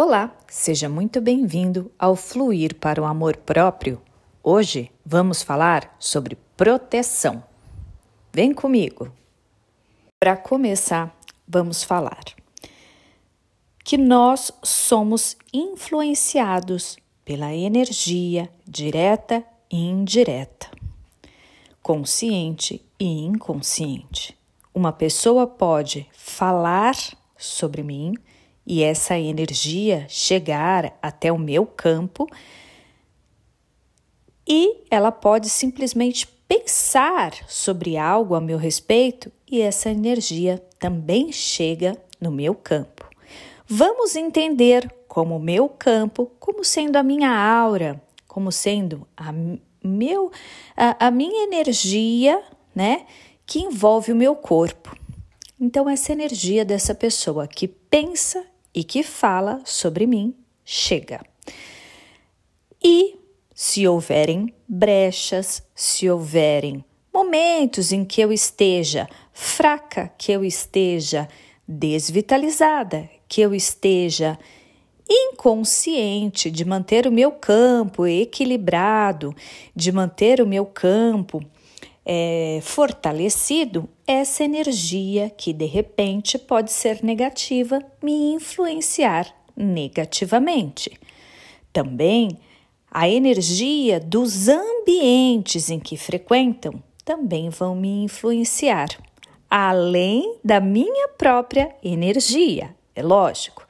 Olá, seja muito bem-vindo ao Fluir para o Amor Próprio. Hoje vamos falar sobre proteção. Vem comigo! Para começar, vamos falar que nós somos influenciados pela energia direta e indireta, consciente e inconsciente. Uma pessoa pode falar sobre mim e essa energia chegar até o meu campo e ela pode simplesmente pensar sobre algo a meu respeito e essa energia também chega no meu campo. Vamos entender como o meu campo, como sendo a minha aura, como sendo a, meu, a, a minha energia, né, que envolve o meu corpo. Então, essa energia dessa pessoa que pensa e que fala sobre mim chega. E se houverem brechas, se houverem momentos em que eu esteja fraca, que eu esteja desvitalizada, que eu esteja inconsciente de manter o meu campo equilibrado, de manter o meu campo é, fortalecido, essa energia que de repente pode ser negativa me influenciar negativamente. Também a energia dos ambientes em que frequentam também vão me influenciar, além da minha própria energia, é lógico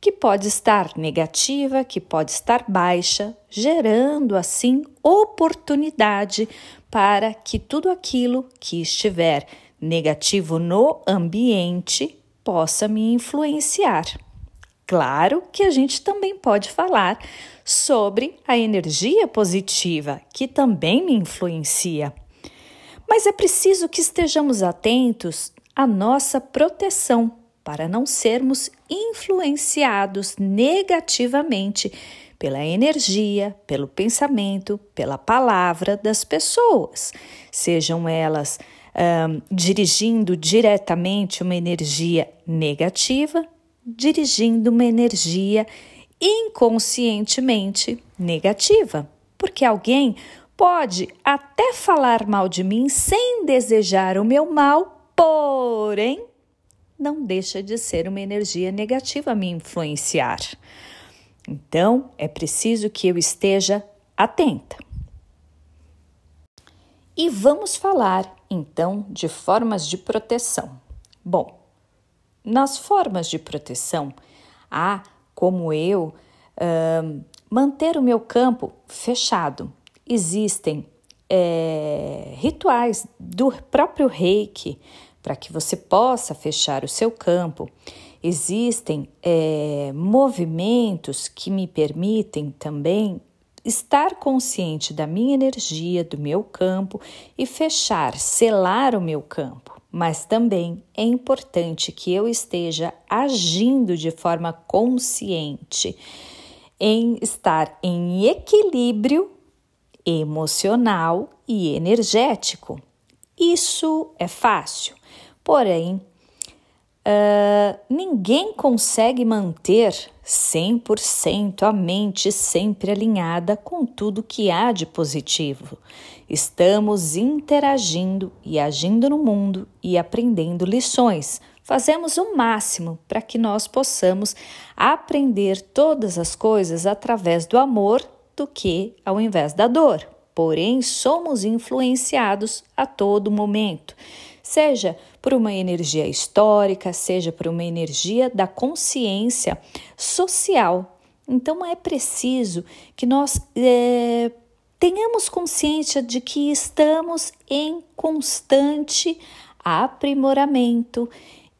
que pode estar negativa, que pode estar baixa, gerando assim oportunidade para que tudo aquilo que estiver negativo no ambiente possa me influenciar. Claro que a gente também pode falar sobre a energia positiva, que também me influencia. Mas é preciso que estejamos atentos à nossa proteção para não sermos influenciados negativamente pela energia, pelo pensamento, pela palavra das pessoas, sejam elas um, dirigindo diretamente uma energia negativa, dirigindo uma energia inconscientemente negativa, porque alguém pode até falar mal de mim sem desejar o meu mal, porém não deixa de ser uma energia negativa me influenciar. Então, é preciso que eu esteja atenta. E vamos falar então de formas de proteção. Bom, nas formas de proteção, há como eu uh, manter o meu campo fechado. Existem é, rituais do próprio reiki para que você possa fechar o seu campo. Existem é, movimentos que me permitem também estar consciente da minha energia, do meu campo e fechar, selar o meu campo. Mas também é importante que eu esteja agindo de forma consciente, em estar em equilíbrio emocional e energético. Isso é fácil, porém, uh, ninguém consegue manter 100% a mente sempre alinhada com tudo que há de positivo. Estamos interagindo e agindo no mundo e aprendendo lições. Fazemos o máximo para que nós possamos aprender todas as coisas através do amor do que ao invés da dor porém somos influenciados a todo momento, seja por uma energia histórica, seja por uma energia da consciência social. Então é preciso que nós é, tenhamos consciência de que estamos em constante aprimoramento,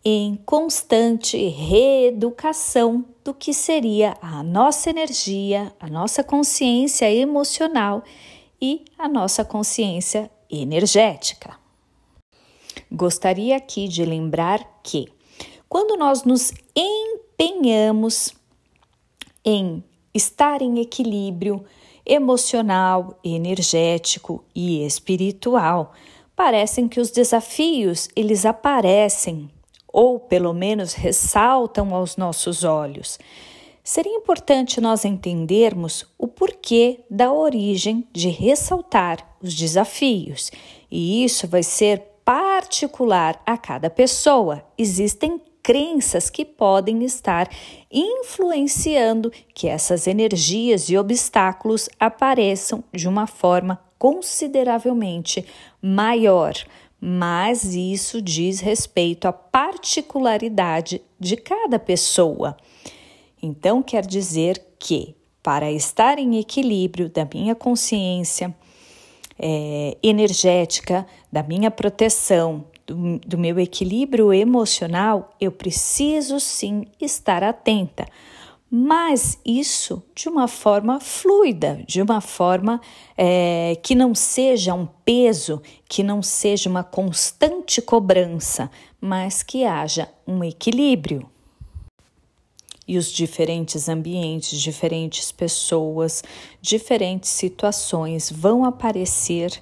em constante reeducação do que seria a nossa energia, a nossa consciência emocional e a nossa consciência energética. Gostaria aqui de lembrar que, quando nós nos empenhamos em estar em equilíbrio emocional, energético e espiritual, parecem que os desafios eles aparecem ou pelo menos ressaltam aos nossos olhos seria importante nós entendermos o porquê da origem de ressaltar os desafios, e isso vai ser particular a cada pessoa. Existem crenças que podem estar influenciando que essas energias e obstáculos apareçam de uma forma consideravelmente maior, mas isso diz respeito à particularidade de cada pessoa. Então, quer dizer que, para estar em equilíbrio da minha consciência é, energética, da minha proteção, do, do meu equilíbrio emocional, eu preciso sim estar atenta. Mas isso de uma forma fluida, de uma forma é, que não seja um peso, que não seja uma constante cobrança, mas que haja um equilíbrio e os diferentes ambientes, diferentes pessoas, diferentes situações vão aparecer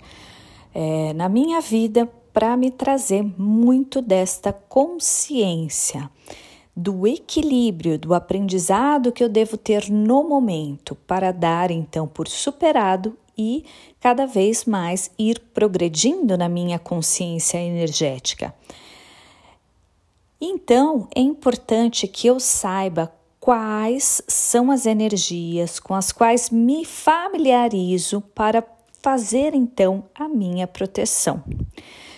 é, na minha vida para me trazer muito desta consciência do equilíbrio, do aprendizado que eu devo ter no momento para dar então por superado e cada vez mais ir progredindo na minha consciência energética. Então, é importante que eu saiba quais são as energias com as quais me familiarizo para fazer então a minha proteção.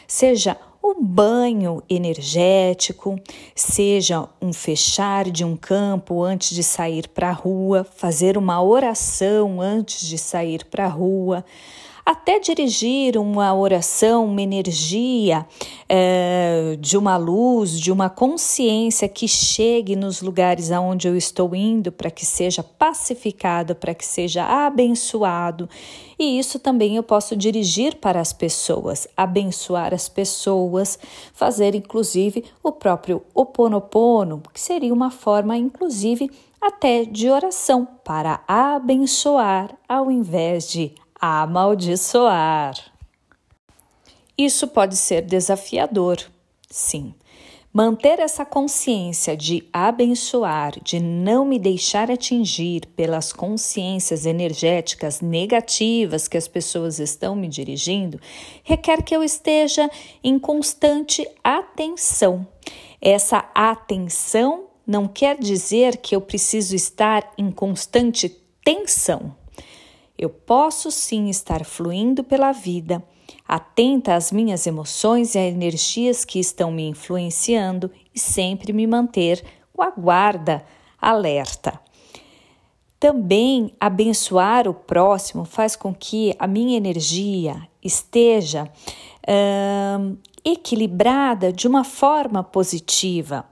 Seja um banho energético, seja um fechar de um campo antes de sair para a rua, fazer uma oração antes de sair para a rua, até dirigir uma oração, uma energia é, de uma luz, de uma consciência que chegue nos lugares aonde eu estou indo, para que seja pacificado, para que seja abençoado. E isso também eu posso dirigir para as pessoas, abençoar as pessoas, fazer inclusive o próprio oponopono, que seria uma forma inclusive até de oração para abençoar ao invés de amaldiçoar. Isso pode ser desafiador, sim. Manter essa consciência de abençoar, de não me deixar atingir pelas consciências energéticas negativas que as pessoas estão me dirigindo, requer que eu esteja em constante atenção. Essa atenção não quer dizer que eu preciso estar em constante tensão. Eu posso sim estar fluindo pela vida, atenta às minhas emoções e às energias que estão me influenciando e sempre me manter com a guarda alerta. Também abençoar o próximo faz com que a minha energia esteja hum, equilibrada de uma forma positiva.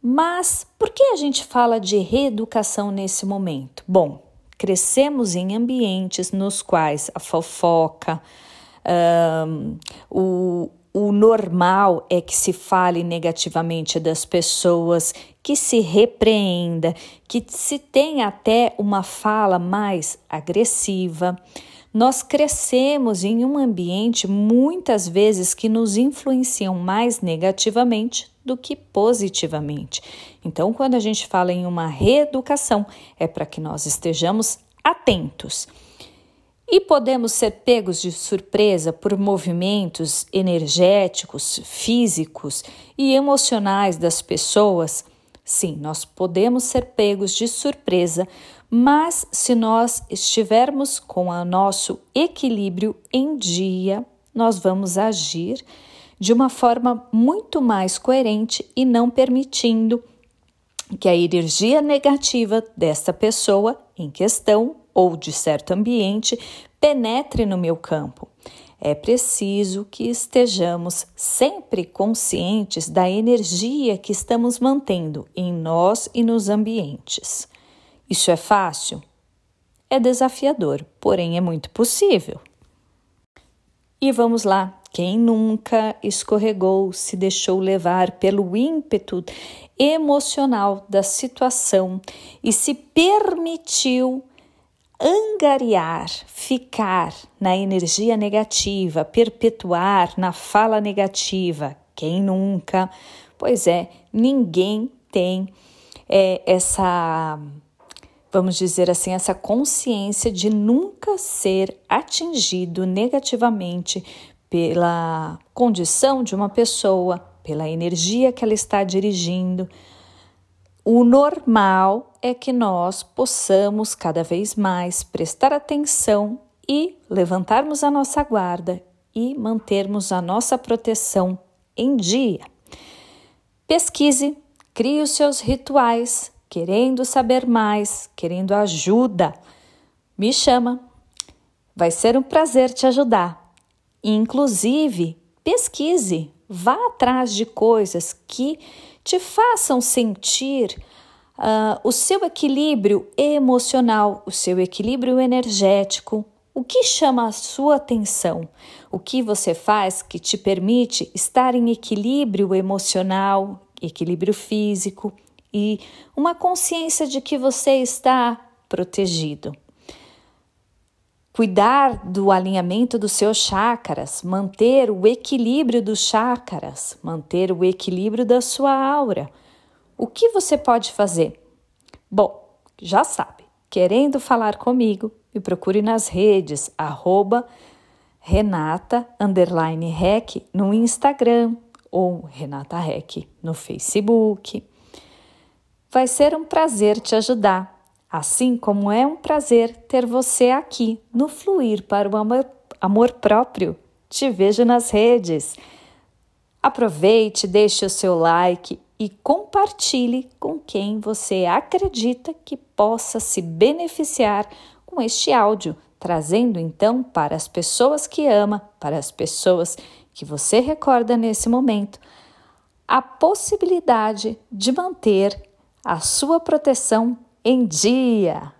Mas por que a gente fala de reeducação nesse momento? Bom, crescemos em ambientes nos quais a fofoca, um, o, o normal é que se fale negativamente das pessoas, que se repreenda, que se tenha até uma fala mais agressiva. Nós crescemos em um ambiente muitas vezes que nos influenciam mais negativamente do que positivamente. Então, quando a gente fala em uma reeducação, é para que nós estejamos atentos. E podemos ser pegos de surpresa por movimentos energéticos, físicos e emocionais das pessoas? Sim, nós podemos ser pegos de surpresa, mas se nós estivermos com o nosso equilíbrio em dia, nós vamos agir de uma forma muito mais coerente e não permitindo que a energia negativa desta pessoa em questão ou de certo ambiente penetre no meu campo. É preciso que estejamos sempre conscientes da energia que estamos mantendo em nós e nos ambientes. Isso é fácil? É desafiador, porém é muito possível. E vamos lá, quem nunca escorregou, se deixou levar pelo ímpeto emocional da situação e se permitiu angariar, ficar na energia negativa, perpetuar na fala negativa? Quem nunca? Pois é, ninguém tem é, essa vamos dizer assim, essa consciência de nunca ser atingido negativamente pela condição de uma pessoa, pela energia que ela está dirigindo. O normal é que nós possamos cada vez mais prestar atenção e levantarmos a nossa guarda e mantermos a nossa proteção em dia. Pesquise, crie os seus rituais, querendo saber mais, querendo ajuda. Me chama. Vai ser um prazer te ajudar. Inclusive, pesquise, vá atrás de coisas que te façam sentir uh, o seu equilíbrio emocional, o seu equilíbrio energético, o que chama a sua atenção? O que você faz que te permite estar em equilíbrio emocional, equilíbrio físico e uma consciência de que você está protegido? Cuidar do alinhamento dos seus chakras, manter o equilíbrio dos chakras, manter o equilíbrio da sua aura. O que você pode fazer? Bom, já sabe, querendo falar comigo, me procure nas redes, arroba Renata Rec no Instagram ou Renata Rec no Facebook. Vai ser um prazer te ajudar, assim como é um prazer ter você aqui no Fluir para o Amor, amor Próprio. Te vejo nas redes. Aproveite, deixe o seu like e compartilhe com quem você acredita que possa se beneficiar com este áudio, trazendo então para as pessoas que ama, para as pessoas que você recorda nesse momento, a possibilidade de manter a sua proteção em dia.